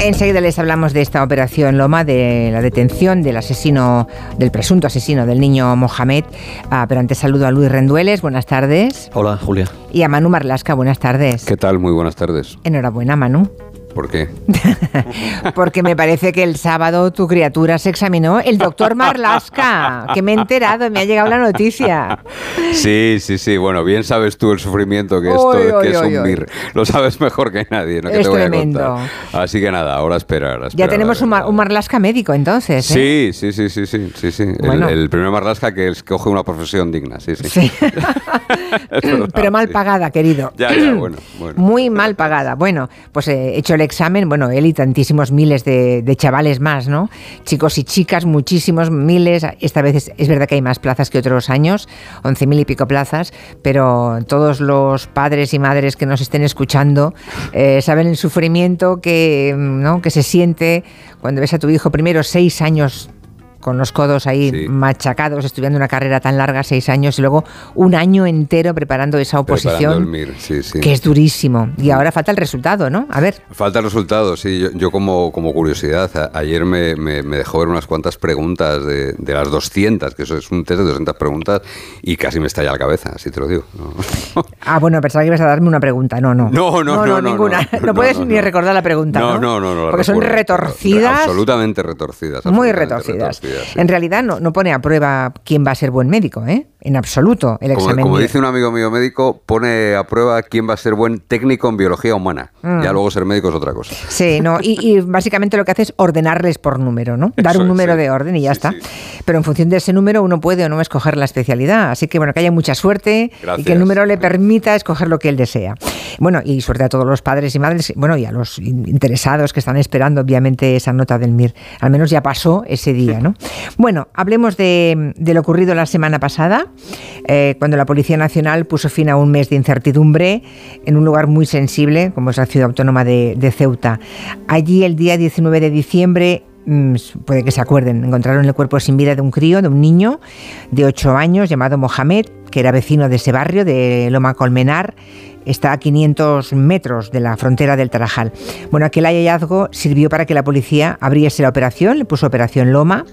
Enseguida les hablamos de esta operación Loma, de la detención del asesino, del presunto asesino del niño Mohamed. Ah, pero antes saludo a Luis Rendueles, buenas tardes. Hola, Julia. Y a Manu Marlasca, buenas tardes. ¿Qué tal? Muy buenas tardes. Enhorabuena, Manu. ¿Por qué? Porque me parece que el sábado tu criatura se examinó el doctor Marlasca, que me he enterado, me ha llegado la noticia. Sí, sí, sí. Bueno, bien sabes tú el sufrimiento que, esto, que es un MIR. Lo sabes mejor que nadie, ¿no? Que Es te voy a tremendo. contar. Así que nada, ahora esperar. a Ya tenemos un, un Marlasca médico entonces. ¿eh? Sí, sí, sí, sí, sí, sí, sí. El- primer Marlasca que escoge una profesión digna, sí, sí. Pero mal pagada, querido. Ya, ya, bueno, bueno. Muy mal pagada. Bueno, pues he hecho el examen, bueno, él y tantísimos miles de, chavales más, ¿no? Chicos y chicas, muchísimos miles. Esta vez es, es verdad que hay más plazas que otros años, 11.000 y pico plazas, pero todos los padres y madres que nos estén escuchando eh, saben el sufrimiento que, ¿no? que se siente cuando ves a tu hijo primero seis años con los codos ahí Sí. machacados, estudiando una carrera tan larga, seis años, y luego un año entero preparando esa oposición, el MIR, sí, sí. que es durísimo. Y ahora falta el resultado, ¿no? A ver. Falta el resultado, sí. Yo, yo como, como curiosidad, a- ayer me, me- me dejó ver unas cuantas preguntas de, de las 200, que eso es un test de 200 preguntas, y casi me estalla la cabeza, así te lo digo. No. Ah, bueno, pensaba que ibas a darme una pregunta. No, no. No, no, no, no, ninguna. no, puedes ni recordar la pregunta. No, No, no, Porque son retorcidas. Absolutamente retorcidas. Muy absolutamente retorcidas. En realidad no, no pone a prueba quién va a ser buen médico, ¿eh? En absoluto, el Como, examen. como dice un amigo mío médico, pone a prueba quién va a ser buen técnico en biología humana. Mm. Ya luego ser médico es otra cosa. Sí, no, y, y básicamente lo que hace es ordenarles por número, ¿no? Dar Eso un es, número sí. de orden y ya Sí, está. sí. Pero en función de ese número uno puede o no escoger la especialidad. Así que bueno, que haya mucha suerte y que el número le permita escoger lo que él desea. Bueno, y suerte a todos los padres y madres, bueno, y a los in- interesados que están esperando obviamente esa nota del MIR. Al menos ya pasó ese día, ¿no? Bueno, hablemos de, lo ocurrido la semana pasada, eh, cuando la Policía Nacional puso fin a un mes de incertidumbre en un lugar muy sensible, como es la ciudad autónoma de, de Ceuta. Allí, el día 19 de diciembre, mm, puede que se acuerden, encontraron el cuerpo sin vida de un crío, de un niño de 8 años llamado Mohamed, que era vecino de ese barrio, de Loma Colmenar. Está a 500 metros de la frontera del Tarajal. Bueno, aquel hallazgo sirvió para que la policía abriese la operación, le puso Operación Loma,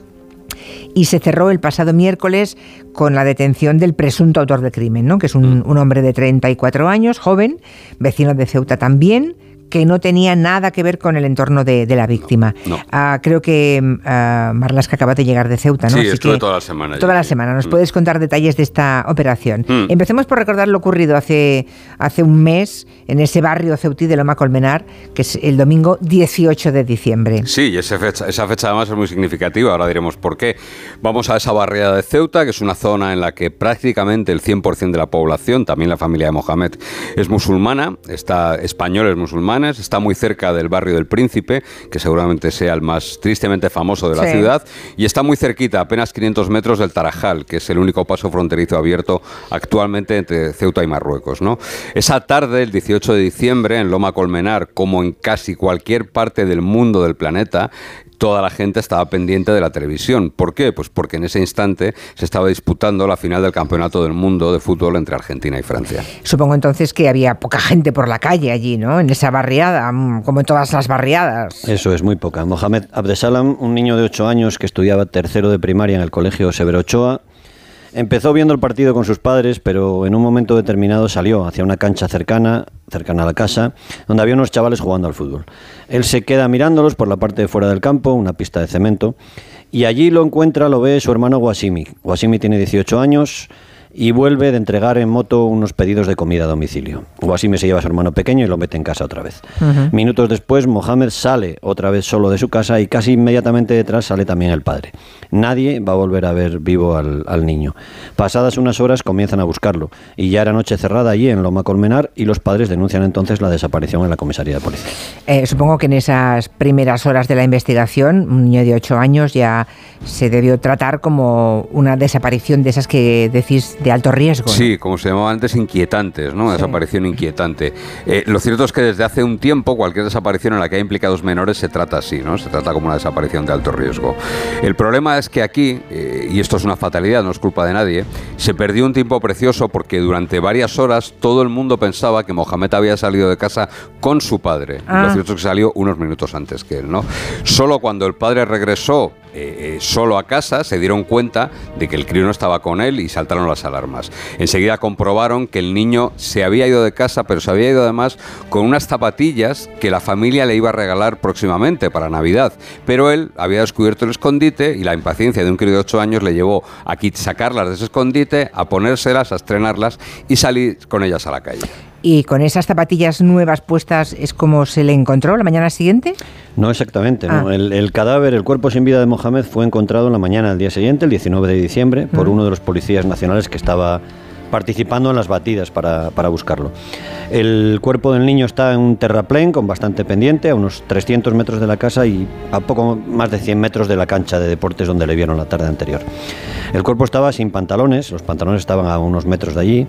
y se cerró el pasado miércoles con la detención del presunto autor del crimen, ¿no? que es un, un hombre de 34 años, joven, vecino de Ceuta también, que no tenía nada que ver con el entorno de, de la víctima. no. Ah, creo que ah, Marlasca acaba de llegar de Ceuta, ¿no? Sí, Así estuve que toda la semana Toda allí, la semana. ¿Nos Mm. puedes contar detalles de esta operación? Mm. Empecemos por recordar lo ocurrido hace, hace un mes en ese barrio ceutí de Loma Colmenar, que es el domingo 18 de diciembre. Sí, y esa fecha, esa fecha además es muy significativa, ahora diremos por qué. Vamos a esa barriada de Ceuta, que es una zona en la que prácticamente el 100% de la población, también la familia de Mohamed, es musulmana, está españoles está muy cerca del barrio del Príncipe, que seguramente sea el más tristemente famoso de la Sí. ciudad, y está muy cerquita, apenas 500 metros del Tarajal, que es el único paso fronterizo abierto actualmente entre Ceuta y Marruecos. ¿no? Esa tarde, el 18 de diciembre, en Loma Colmenar, como en casi cualquier parte del mundo del planeta, toda la gente estaba pendiente de la televisión. ¿Por qué? Pues porque en ese instante se estaba disputando la final del Campeonato del Mundo de fútbol entre Argentina y Francia. Supongo entonces que había poca gente por la calle allí, ¿no? En esa barriada, mm, como en todas las barriadas. Eso es muy poca. Mohamed Abdesalam, un niño de 8 años que estudiaba tercero de primaria en el colegio Severo Ochoa, empezó viendo el partido con sus padres, pero en un momento determinado salió hacia una cancha cercana, cercana a la casa, donde había unos chavales jugando al fútbol. Él se queda mirándolos por la parte de fuera del campo, una pista de cemento, y allí lo encuentra, lo ve su hermano Wasimi. Wasimi tiene 18 años y vuelve de entregar en moto unos pedidos de comida a domicilio. Wasimi se lleva a su hermano pequeño y lo mete en casa otra vez. Minutos después, Mohamed sale otra vez solo de su casa y casi inmediatamente detrás sale también el padre. Nadie va a volver a ver vivo al, al niño. Pasadas unas horas comienzan a buscarlo y ya era noche cerrada allí en Loma Colmenar y los padres denuncian entonces la desaparición en la comisaría de policía. Eh, supongo que en esas primeras horas de la investigación, un niño de 8 años ya se debió tratar como una desaparición de esas que decís de alto riesgo. Sí, como se llamaba antes, inquietantes, ¿no? Desaparición inquietante. Eh, lo cierto es que desde hace un tiempo cualquier desaparición en la que hay implicados menores se trata así, ¿no? Se trata como una desaparición de alto riesgo. El problema es que aquí, eh, y esto es una fatalidad, no es culpa de nadie, se perdió un tiempo precioso porque durante varias horas todo el mundo pensaba que Mohamed había salido de casa con su padre. Lo Ah. cierto es que salió unos minutos antes que él, ¿no? Solo cuando el padre regresó eh, eh, solo a casa se dieron cuenta de que el crío no estaba con él y saltaron las alarmas. Enseguida comprobaron que el niño se había ido de casa, pero se había ido además con unas zapatillas que la familia le iba a regalar próximamente para Navidad. Pero él había descubierto el escondite y la impaciencia de un crío de 8 años le llevó a sacarlas de ese escondite, a ponérselas, a estrenarlas y salir con ellas a la calle. Y con esas zapatillas nuevas puestas es como se le encontró la mañana siguiente. No exactamente, no. Ah. El, el cadáver, el cuerpo sin vida de Mohamed fue encontrado en la mañana del día siguiente, el 19 de diciembre, por uno de los policías nacionales que estaba participando en las batidas para, para buscarlo. El cuerpo del niño está en un terraplén con bastante pendiente, a unos 300 metros de la casa y a poco más de 100 metros de la cancha de deportes donde le vieron la tarde anterior. El cuerpo estaba sin pantalones, los pantalones estaban a unos metros de allí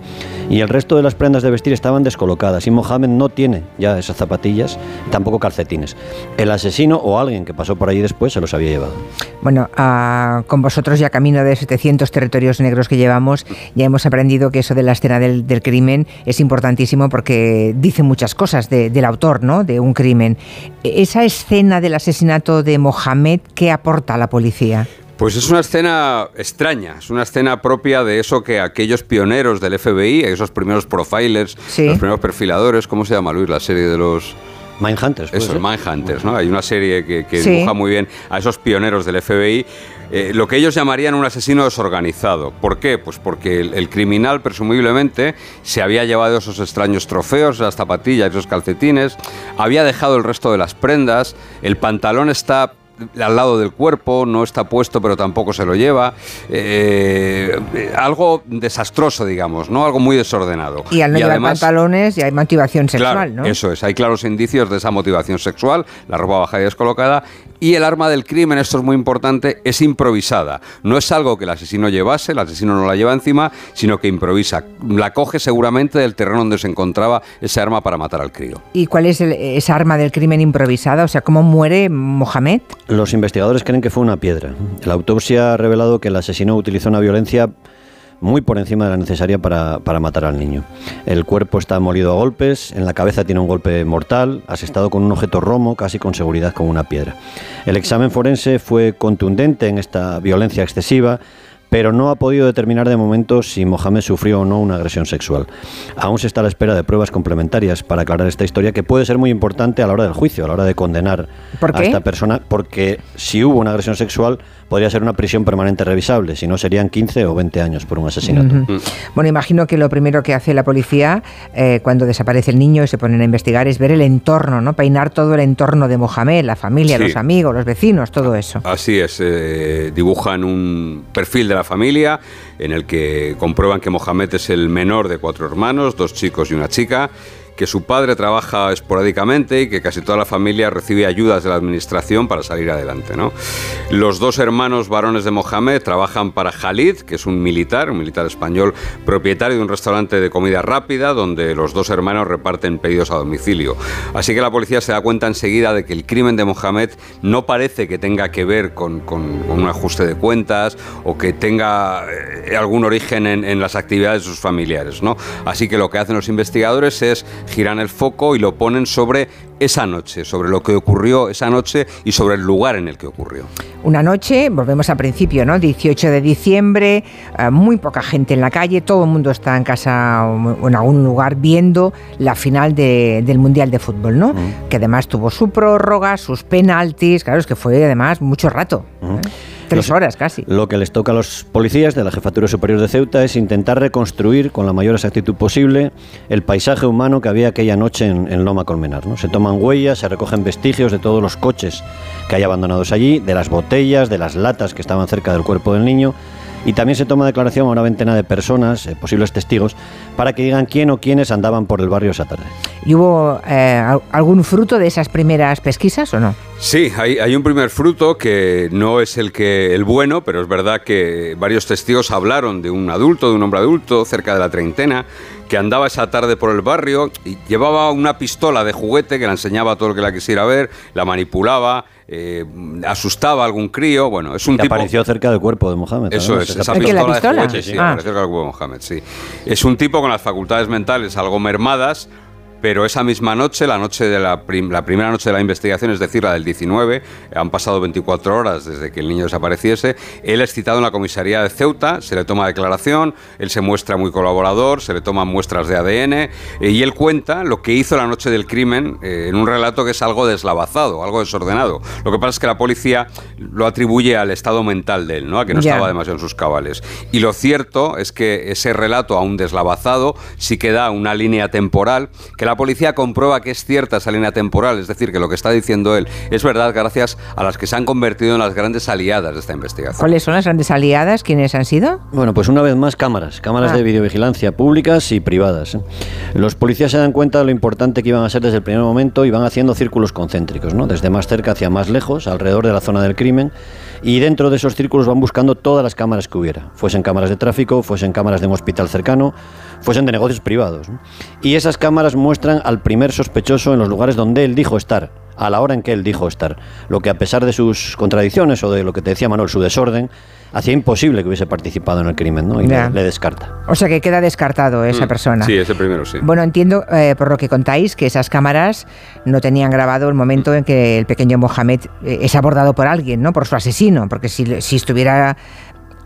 y el resto de las prendas de vestir estaban descolocadas y Mohamed no tiene ya esas zapatillas, tampoco calcetines. El asesino o alguien que pasó por allí después se los había llevado. Bueno, ah, con vosotros ya camino de 700 territorios negros que llevamos, ya hemos aprendido que eso de la escena del, del crimen es importantísimo porque dice muchas cosas de- del autor, ¿no? De un crimen. E- Esa escena del asesinato de Mohamed, ¿qué aporta a la policía? Pues es una escena extraña, es una escena propia de eso que aquellos pioneros del FBI, esos primeros profilers, Sí. los primeros perfiladores, ¿cómo se llama Luis? La serie de los... Mindhunters. ¿puede Eso, ser? Mindhunters, ¿no? Hay una serie que, que Sí. dibuja muy bien a esos pioneros del FBI. eh, lo que ellos llamarían un asesino desorganizado. ¿Por qué? Pues porque el, el criminal, presumiblemente, se había llevado esos extraños trofeos, esas zapatillas, esos calcetines, había dejado el resto de las prendas, el pantalón está al lado del cuerpo, no está puesto pero tampoco se lo lleva. eh, eh, algo desastroso, digamos, ¿no? Algo muy desordenado. Y al no llevar además- pantalones ya hay motivación sexual, Claro, ¿no? Eso es, hay claros indicios de esa motivación sexual, la ropa baja y descolocada, y el arma del crimen, esto es muy importante, es improvisada. No es algo que el asesino llevase, el asesino no la lleva encima, sino que improvisa. La coge seguramente del terreno donde se encontraba ese arma para matar al crío. ¿Y cuál es el- esa arma del crimen improvisada? O sea, ¿cómo muere Mohamed? Los investigadores creen que fue una piedra. La autopsia ha revelado que el asesino utilizó una violencia muy por encima de la necesaria para, para matar al niño. El cuerpo está molido a golpes, en la cabeza tiene un golpe mortal, asestado con un objeto romo, casi con seguridad como una piedra. El examen forense fue contundente en esta violencia excesiva, pero no ha podido determinar de momento si Mohamed sufrió o no una agresión sexual. Aún se está a la espera de pruebas complementarias para aclarar esta historia, que puede ser muy importante a la hora del juicio, a la hora de condenar ¿Por a esta persona, porque si hubo una agresión sexual, podría ser una prisión permanente revisable, si no serían 15 o 20 años por un asesinato. Ujú. Bueno, imagino que lo primero que hace la policía eh, cuando desaparece el niño y se ponen a investigar es ver el entorno, ¿no? Peinar todo el entorno de Mohamed, la familia, Sí. los amigos, los vecinos, todo eso. Así es, eh, dibujan un perfil de la familia en el que comprueban que Mohamed es el menor de cuatro hermanos, dos chicos y una chica, que su padre trabaja esporádicamente y que casi toda la familia recibe ayudas de la administración para salir adelante. Los dos hermanos varones de Mohamed trabajan para Khalid, que es un militar, un militar español propietario de un restaurante de comida rápida donde los dos hermanos reparten pedidos a domicilio. Así que la policía se da cuenta enseguida de que el crimen de Mohamed no parece que tenga que ver con, un ajuste de cuentas o que tenga eh, algún origen en, las actividades de sus familiares. Así que lo que hacen los investigadores es giran el foco y lo ponen sobre esa noche, sobre lo que ocurrió esa noche y sobre el lugar en el que ocurrió. Una noche, volvemos al principio, ¿no? 18 de diciembre, eh, muy poca gente en la calle, todo el mundo está en casa o en algún lugar viendo la final de- del Mundial de Fútbol, ¿no? Que además tuvo su prórroga, sus penaltis, claro, es que fue además mucho rato, ¿eh? Tres Lo- horas casi. Lo que les toca a los policías de la Jefatura Superior de Ceuta es intentar reconstruir con la mayor exactitud posible el paisaje humano que había aquella noche en, en Loma Colmenar. ¿no? Se toman huellas, se recogen vestigios de todos los coches que hay abandonados allí, de las botellas, de las latas que estaban cerca del cuerpo del niño. Y también se toma declaración a una veintena de personas, eh, posibles testigos, para que digan quién o quiénes andaban por el barrio esa tarde. ¿Y hubo eh, algún fruto de esas primeras pesquisas o no? Sí, hay, hay, un primer fruto que no es el que el bueno, pero es verdad que varios testigos hablaron de un adulto, de un hombre adulto, cerca de la treintena, que andaba esa tarde por el barrio y llevaba una pistola de juguete que la enseñaba a todo el que la quisiera ver, la manipulaba, eh, asustaba a algún crío. Bueno, es un tipo. apareció cerca del cuerpo de Mohamed. Eso es, esa pistola, de juguete, sí, ah. apareció cerca del cuerpo de Mohamed, sí. Es un tipo con las facultades mentales algo mermadas pero esa misma noche, la noche de la, primera noche de la investigación, es decir, la del 19, han pasado 24 horas desde que el niño desapareciese, él es citado en la comisaría de Ceuta, se le toma declaración, él se muestra muy colaborador, se le toman muestras de ADN eh, y él cuenta lo que hizo la noche del crimen eh, en un relato que es algo deslavazado, algo desordenado. Lo que pasa es que la policía lo atribuye al estado mental de él, ¿no? a que no estaba demasiado en sus cabales. Y lo cierto es que ese relato, aún deslavazado, sí que da una línea temporal que la policía comprueba que es cierta esa línea temporal, es decir, que lo que está diciendo él es verdad gracias a las que se han convertido en las grandes aliadas de esta investigación. ¿Cuáles son las grandes aliadas? ¿Quiénes han sido? Bueno, pues una vez más cámaras, cámaras de ah. videovigilancia públicas y privadas. ¿eh? Los policías se dan cuenta de lo importante que iban a ser desde el primer momento y van haciendo círculos concéntricos, ¿no? desde más cerca hacia más lejos, alrededor de la zona del crimen y dentro de esos círculos van buscando todas las cámaras que hubiera, fuesen cámaras de tráfico, fuesen cámaras de un hospital cercano, fuesen de negocios privados. Y esas cámaras muestran al primer sospechoso en los lugares donde él dijo estar, a la hora en que él dijo estar. Lo que a pesar de sus contradicciones o de lo que te decía Manuel, su desorden, hacía imposible que hubiese participado en el crimen, ¿no? Y le, descarta. O sea que queda descartado esa mm. persona. Sí, ese primero, sí. Bueno, entiendo eh, por lo que contáis que esas cámaras no tenían grabado el momento en que el pequeño Mohamed eh, es abordado por alguien, ¿no? Por su asesino, porque si, si estuviera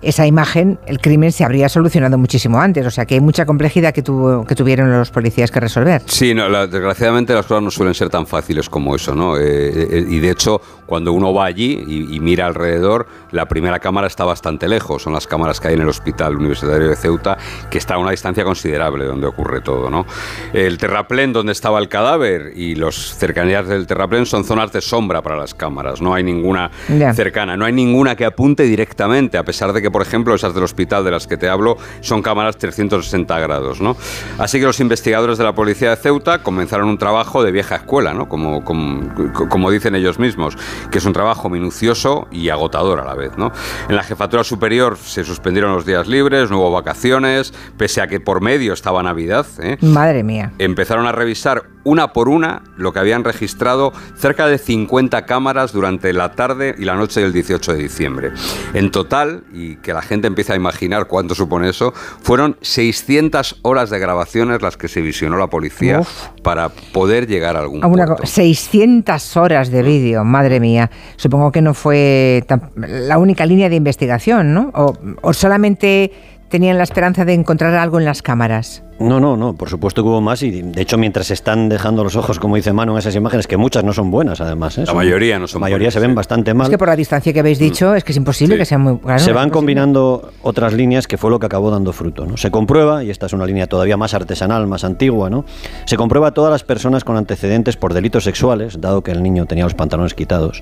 esa imagen, el crimen se habría solucionado muchísimo antes. O sea que hay mucha complejidad que, tuvo, que tuvieron los policías que resolver. Sí, no, desgraciadamente las cosas no suelen ser tan fáciles como eso, ¿no? Eh, eh, y de hecho, cuando uno va allí y, mira alrededor, la primera cámara está bastante lejos. Son las cámaras que hay en el Hospital Universitario de Ceuta, que está a una distancia considerable donde ocurre todo, ¿no? El terraplén donde estaba el cadáver y los cercanías del terraplén son zonas de sombra para las cámaras. No hay ninguna cercana, no hay ninguna que apunte directamente, a pesar de que por ejemplo, esas del hospital de las que te hablo, son cámaras 360 grados, ¿no? Así que los investigadores de la policía de Ceuta comenzaron un trabajo de vieja escuela, ¿no? Como, como, dicen ellos mismos, que es un trabajo minucioso y agotador a la vez, ¿no? En la jefatura superior se suspendieron los días libres, no hubo vacaciones, pese a que por medio estaba Navidad. ¿eh? Madre mía. Empezaron a revisar una por una lo que habían registrado cerca de 50 cámaras durante la tarde y la noche del 18 de diciembre. En total, y que la gente empiece a imaginar cuánto supone eso, fueron 600 horas de grabaciones las que se visionó la policía para poder llegar a algún punto. 600 horas de vídeo, madre mía. Supongo que no fue la única línea de investigación, ¿no? o solamente tenían la esperanza de encontrar algo en las cámaras. No, no, no, por supuesto que hubo más y de hecho mientras se están dejando los ojos, como dice Manu, en esas imágenes, que muchas no son buenas además. ¿eh? La mayoría no son La mayoría se ven bastante mal. Es que por la distancia que habéis mm. dicho es que es imposible que sean muy... se van combinando otras líneas que fue lo que acabó dando fruto. ¿no? Se comprueba, y esta es una línea todavía más artesanal, más antigua, ¿no? se comprueba a todas las personas con antecedentes por delitos sexuales, dado que el niño tenía los pantalones quitados,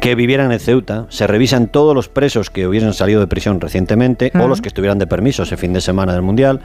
que vivieran en Ceuta, se revisan todos los presos que hubiesen salido de prisión recientemente o los que estuvieran de permiso ese fin de semana del Mundial,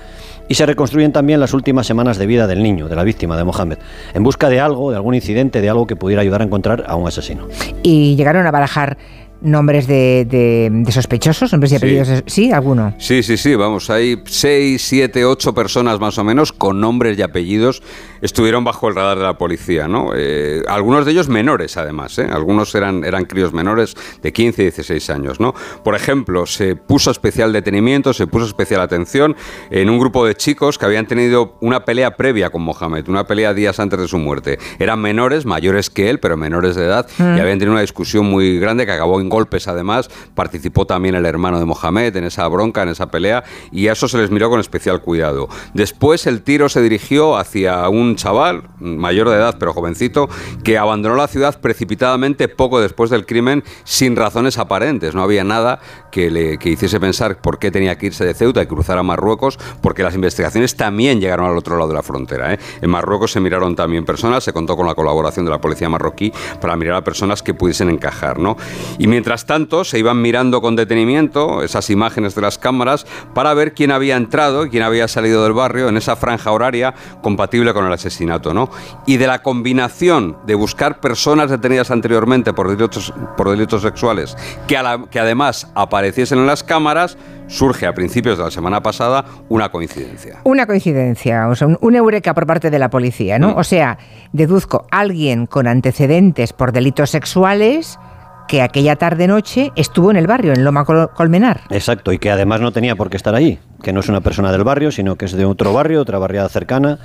y se reconstruyen también las últimas semanas de vida del niño, de la víctima, de Mohamed, en busca de algo, de algún incidente, de algo que pudiera ayudar a encontrar a un asesino. Y llegaron a barajar nombres de, de, sospechosos, nombres y apellidos. Sí. alguno. Sí, sí, sí, vamos, hay seis, siete, ocho personas más o menos con nombres y apellidos estuvieron bajo el radar de la policía, ¿no? Eh, algunos de ellos menores, además, ¿eh? Algunos eran, eran críos menores de 15 y 16 años, ¿no? Por ejemplo, se puso especial detenimiento, se puso especial atención en un grupo de chicos que habían tenido una pelea previa con Mohamed, una pelea días antes de su muerte. Eran menores, mayores que él, pero menores de edad, y mm. habían tenido una discusión muy grande que acabó en golpes, además. Participó también el hermano de Mohamed en esa bronca, en esa pelea, y a eso se les miró con especial cuidado. Después el tiro se dirigió hacia un chaval, mayor de edad pero jovencito, que abandonó la ciudad precipitadamente poco después del crimen sin razones aparentes. No había nada que le que hiciese pensar por qué tenía que irse de Ceuta y cruzar a Marruecos, porque las investigaciones también llegaron al otro lado de la frontera. ¿eh? En Marruecos se miraron también personas, se contó con la colaboración de la policía marroquí para mirar a personas que pudiesen encajar. ¿no? Y mientras tanto se iban mirando con detenimiento esas imágenes de las cámaras para ver quién había entrado y quién había salido del barrio en esa franja horaria compatible con el asesinato. ¿no? Y de la combinación de buscar personas detenidas anteriormente por delitos, por delitos sexuales que, que además apareciesen en las cámaras, surge a principios de la semana pasada una coincidencia. Una coincidencia, o sea, un, eureka por parte de la policía, ¿no? Mm. O sea, deduzco, alguien con antecedentes por delitos sexuales que aquella tarde-noche estuvo en el barrio, en Loma Colmenar. Exacto, y que además no tenía por qué estar allí, que no es una persona del barrio, sino que es de otro barrio, otra barriada cercana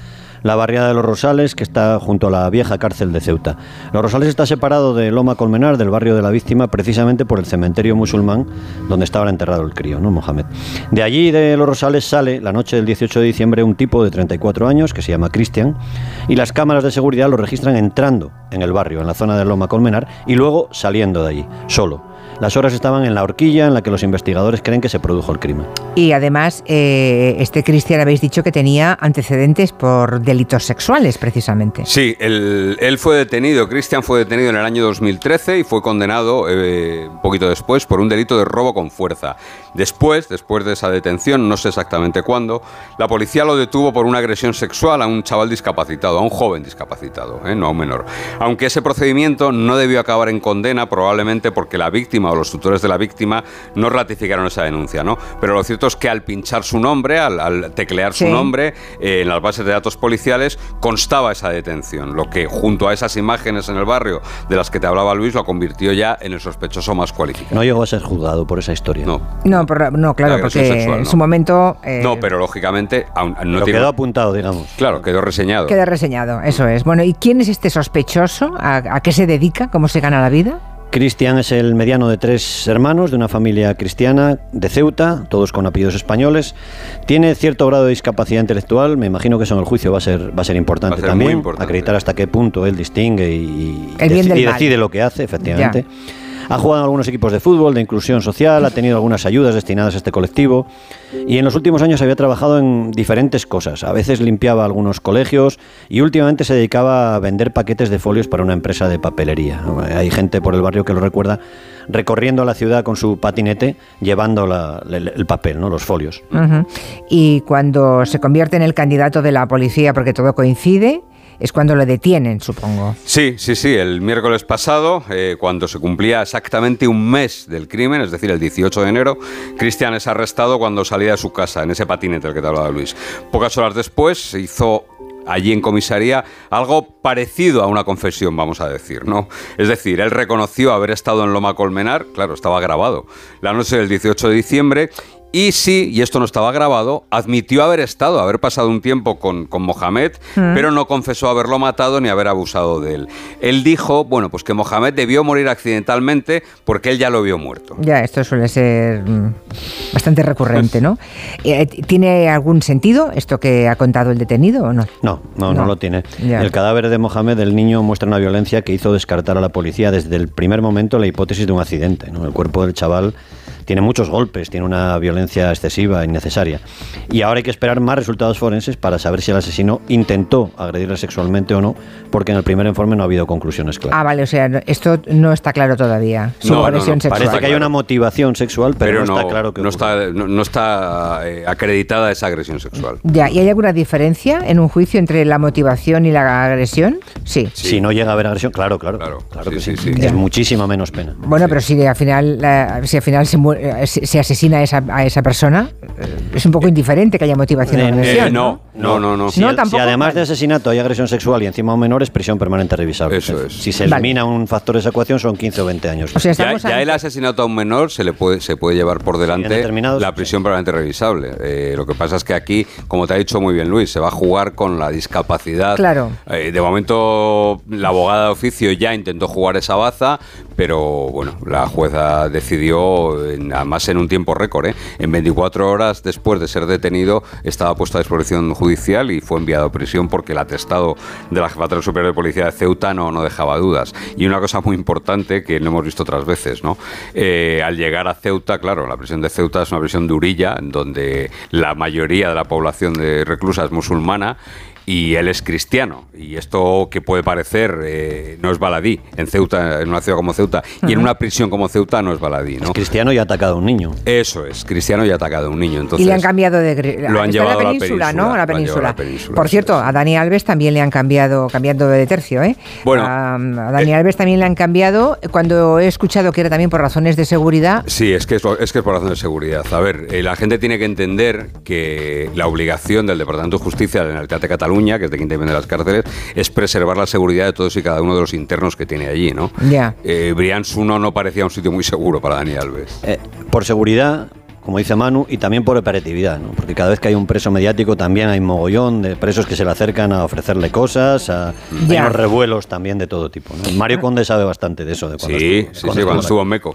la barriada de Los Rosales, que está junto a la vieja cárcel de Ceuta. Los Rosales está separado de Loma Colmenar, del barrio de la víctima, precisamente por el cementerio musulmán donde estaba enterrado el crío, ¿no, Mohamed? De allí, de Los Rosales, sale la noche del 18 de diciembre un tipo de 34 años que se llama Cristian y las cámaras de seguridad lo registran entrando en el barrio, en la zona de Loma Colmenar, y luego saliendo de allí, solo. Las horas estaban en la horquilla en la que los investigadores creen que se produjo el crimen. Y además, eh, este Cristian habéis dicho que tenía antecedentes por delitos sexuales, precisamente. Sí, él, fue detenido, Cristian fue detenido en el año 2013 y fue condenado eh, un poquito después por un delito de robo con fuerza. Después, después de esa detención, no sé exactamente cuándo, la policía lo detuvo por una agresión sexual a un chaval discapacitado, a un joven discapacitado, eh, no a un menor. Aunque ese procedimiento no debió acabar en condena, probablemente porque la víctima o los tutores de la víctima no ratificaron esa denuncia, ¿no? Pero lo cierto es que al pinchar su nombre, al, teclear su nombre eh, en las bases de datos policiales, constaba esa detención, lo que junto a esas imágenes en el barrio de las que te hablaba Luis lo convirtió ya en el sospechoso más cualificado. No llegó a ser juzgado por esa historia. No, no, no claro, porque en su momento... Eh, no, pero lógicamente... no quedó apuntado, digamos. Claro, quedó reseñado. Quedó reseñado, eso es. Bueno, ¿y quién es este sospechoso? a qué se dedica? ¿Cómo se gana la vida? Cristian es el mediano de tres hermanos de una familia cristiana de Ceuta, todos con apellidos españoles. Tiene cierto grado de discapacidad intelectual, me imagino que eso en el juicio va a ser, va a ser importante también, acreditar hasta qué punto él distingue y, decide lo que hace, efectivamente. Ha jugado en algunos equipos de fútbol, de inclusión social, ha tenido algunas ayudas destinadas a este colectivo y en los últimos años había trabajado en diferentes cosas. A veces limpiaba algunos colegios y últimamente se dedicaba a vender paquetes de folios para una empresa de papelería. Hay gente por el barrio que lo recuerda recorriendo la ciudad con su patinete llevando el, papel, ¿no? los folios. Y cuando se convierte en el candidato de la policía, porque todo coincide, es cuando lo detienen, supongo. Sí, sí, sí. El miércoles pasado, eh, cuando se cumplía exactamente un mes del crimen, es decir, el 18 de enero, Cristian es arrestado cuando salía de su casa, en ese patinete del que te hablaba Luis. Pocas horas después se hizo allí en comisaría algo parecido a una confesión, vamos a decir, ¿no? Es decir, él reconoció haber estado en Loma Colmenar, claro, estaba grabado, la noche del 18 de diciembre y sí, y esto no estaba grabado, admitió haber estado, haber pasado un tiempo con, con Mohamed, mm. pero no confesó haberlo matado ni haber abusado de él. Él dijo, bueno, pues que Mohamed debió morir accidentalmente porque él ya lo vio muerto. Ya, esto suele ser mm, bastante recurrente, ¿no? Eh, ¿Tiene algún sentido esto que ha contado el detenido o no? No, no, no, lo tiene. El cadáver de Mohamed, el niño, muestra una violencia que hizo descartar a la policía desde el primer momento la hipótesis de un accidente. ¿no? El cuerpo del chaval tiene muchos golpes, tiene una violencia excesiva, innecesaria. Y ahora hay que esperar más resultados forenses para saber si el asesino intentó agredirle sexualmente o no, porque en el primer informe no ha habido conclusiones claras. Ah, vale, o sea, esto no está claro todavía. Su agresión sexual. Parece que hay una motivación sexual, pero, no, está claro que no está, no, está eh, acreditada esa agresión sexual. Ya, ¿y hay alguna diferencia en un juicio entre la motivación y la agresión? Sí. Si no llega a haber agresión, claro, claro. Claro, que sí. Es muchísima menos pena. Bueno, pero si al final, si al final se muere eh, se, asesina a esa, a esa persona, eh, es un poco indiferente que haya motivación de eh, agresión. no, no, no, no. Si, además de asesinato hay agresión sexual y encima un menor es prisión permanente revisable. Eso es. Si se elimina un factor de esa ecuación son 15 o 20 años. ya, el asesinato a un menor se le puede, se puede llevar por delante la prisión permanente revisable. lo que pasa es que aquí, como te ha dicho muy bien Luis, se va a jugar con la discapacidad. Claro. de momento la abogada de oficio ya intentó jugar esa baza, pero bueno, la jueza decidió además en un tiempo récord. ¿eh? En 24 horas después de ser detenido estaba puesto a disposición judicial y fue enviado a prisión porque el atestado de la Jefatura Superior de Policía de Ceuta no, no dejaba dudas. Y una cosa muy importante que no hemos visto otras veces, ¿no? Eh, al llegar a Ceuta, claro, la prisión de Ceuta es una prisión durilla, donde la mayoría de la población de reclusa es musulmana y él es cristiano. Y esto que puede parecer eh, no es baladí en Ceuta, en una ciudad como Ceuta, y en una prisión como Ceuta no es baladí. ¿no? Es cristiano y ha atacado a un niño. Eso es, cristiano y ha atacado a un niño. Entonces, y le han cambiado de. Lo han llevado a la península, ¿no? A la península. Por cierto, a Dani Alves también le han cambiado, cambiando de tercio, ¿eh? Bueno, a, Dani eh, Alves también le han cambiado. Cuando he escuchado que era también por razones de seguridad. Sí, es que es, es que es por razones de seguridad. A ver, eh, la gente tiene que entender que la obligación del Departamento de Justicia de la Generalitat de Cataluña, que es de quien depende las cárceles es preservar la seguridad de todos y cada uno de los internos que tiene allí, ¿no? Ya. Eh, Brians 1 no parecía un sitio muy seguro para Dani Alves. Eh, por seguridad, como dice Manu, y también por operatividad, ¿no? porque cada vez que hay un preso mediático también hay mogollón de presos que se le acercan a ofrecerle cosas, a, hay unos revuelos también de todo tipo. Mario Conde sabe bastante de eso. De cuando sí, sí, sí, cuando estuvo en Meco.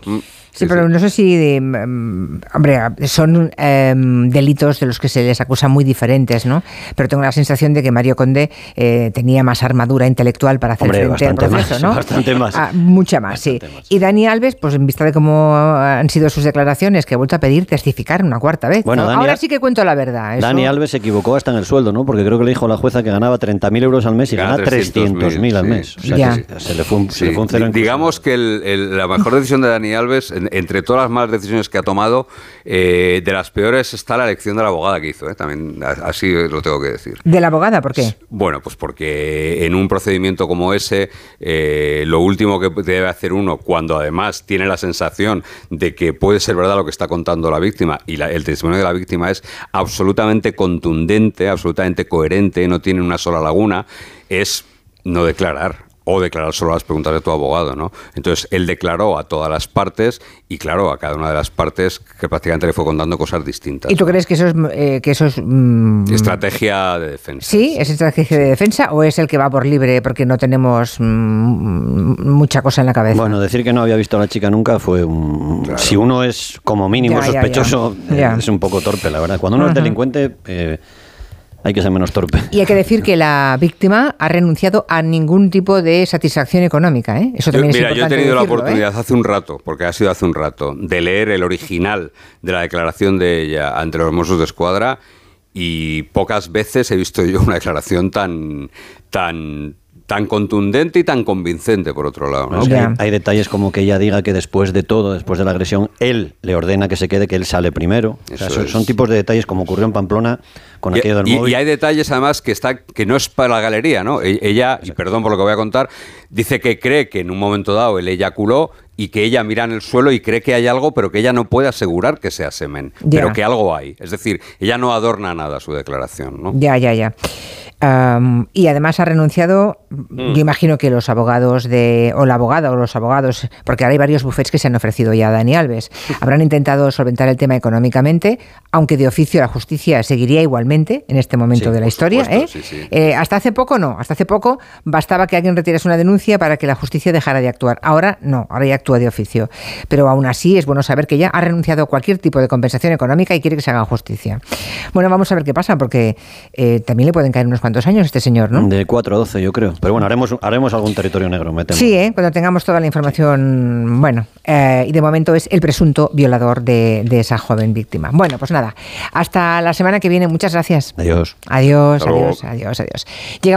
Mm. Sí, pero no sé si, mm, hombre, son em, delitos de los que se les acusa muy diferentes, ¿no? Pero tengo la sensación de que Mario Conde eh, tenía más armadura intelectual para hacer frente al proceso, ¿no? Bastante más. Ah, mucha más, sí. Y Dani Alves, pues en vista de cómo han sido sus declaraciones, que ha vuelto a pedir testificar una cuarta vez. Bueno, Ahora sí que cuento la verdad. Dani Alves se equivocó hasta en el sueldo, ¿no? Porque creo que le dijo a la jueza que ganaba 30.000 euros al mes y gana 300.000 al mes. O sea, que se le fue un, cero Digamos que la mejor decisión de Dani Alves, entre todas las malas decisiones que ha tomado, eh, de las peores está la elección de la abogada que hizo. ¿eh? También así lo tengo que decir. ¿De la abogada? ¿Por qué? Bueno, pues porque en un procedimiento como ese, eh, lo último que debe hacer uno, cuando además tiene la sensación de que puede ser verdad lo que está contando la víctima y el testimonio de la víctima es absolutamente contundente, absolutamente coherente, no tiene una sola laguna, es no declarar o declarar solo las preguntas de tu abogado, ¿no? Entonces, él declaró a todas las partes y, claro, a cada una de las partes que prácticamente le fue contando cosas distintas. ¿Y tú crees que eso es... Eh, que eso es mm, estrategia de defensa. ¿Sí? ¿Es estrategia de defensa o es el que va por libre porque no tenemos mm, mucha cosa en la cabeza? Bueno, decir que no había visto a la chica nunca fue un... Si uno es como mínimo sospechoso, es un poco torpe, la verdad. Cuando uno es delincuente... Eh, hay que ser menos torpe. Y hay que decir que la víctima ha renunciado a ningún tipo de satisfacción económica. ¿eh? Eso también mira, yo he tenido la oportunidad hace un rato, porque ha sido hace un rato, de leer el original de la declaración de ella ante los Mossos de Escuadra y pocas veces he visto yo una declaración tan, tan, tan contundente y tan convincente, por otro lado. hay, detalles como que ella diga que después de todo, después de la agresión, él le ordena que se quede, que él sale primero. son, tipos de detalles como ocurrió en Pamplona con y, aquello del móvil. Y hay detalles además que, está, que no es para la galería, ¿no? E, ella, y perdón por lo que voy a contar, dice que cree que en un momento dado él eyaculó y que ella mira en el suelo y cree que hay algo, pero que ella no puede asegurar que sea semen, pero que algo hay. Es decir, ella no adorna nada su declaración, ¿no? Ya, ya, ya y además ha renunciado, mm. yo imagino que los abogados de, o la abogada o los abogados, porque ahora hay varios bufetes que se han ofrecido ya a Dani Alves, habrán intentado solventar el tema económicamente, aunque de oficio la justicia seguiría igualmente en este momento de la historia. ¿eh? Eh, hasta hace poco no, hasta hace poco bastaba que alguien retirase una denuncia para que la justicia dejara de actuar. Ahora no, ahora ya actúa de oficio. Pero aún así es bueno saber que ya ha renunciado a cualquier tipo de compensación económica y quiere que se haga justicia. Bueno, vamos a ver qué pasa, porque eh, también le pueden caer unos cuantos años este señor, ¿no? De 4 a 12, yo creo. Pero bueno, haremos, haremos algún territorio negro, Sí, ¿eh? cuando tengamos toda la información. Bueno, eh, y de momento es el presunto violador de, esa joven víctima. Bueno, pues nada, hasta la semana que viene. Muchas gracias. Adiós. Adiós, adiós, adiós, adiós. Llegamos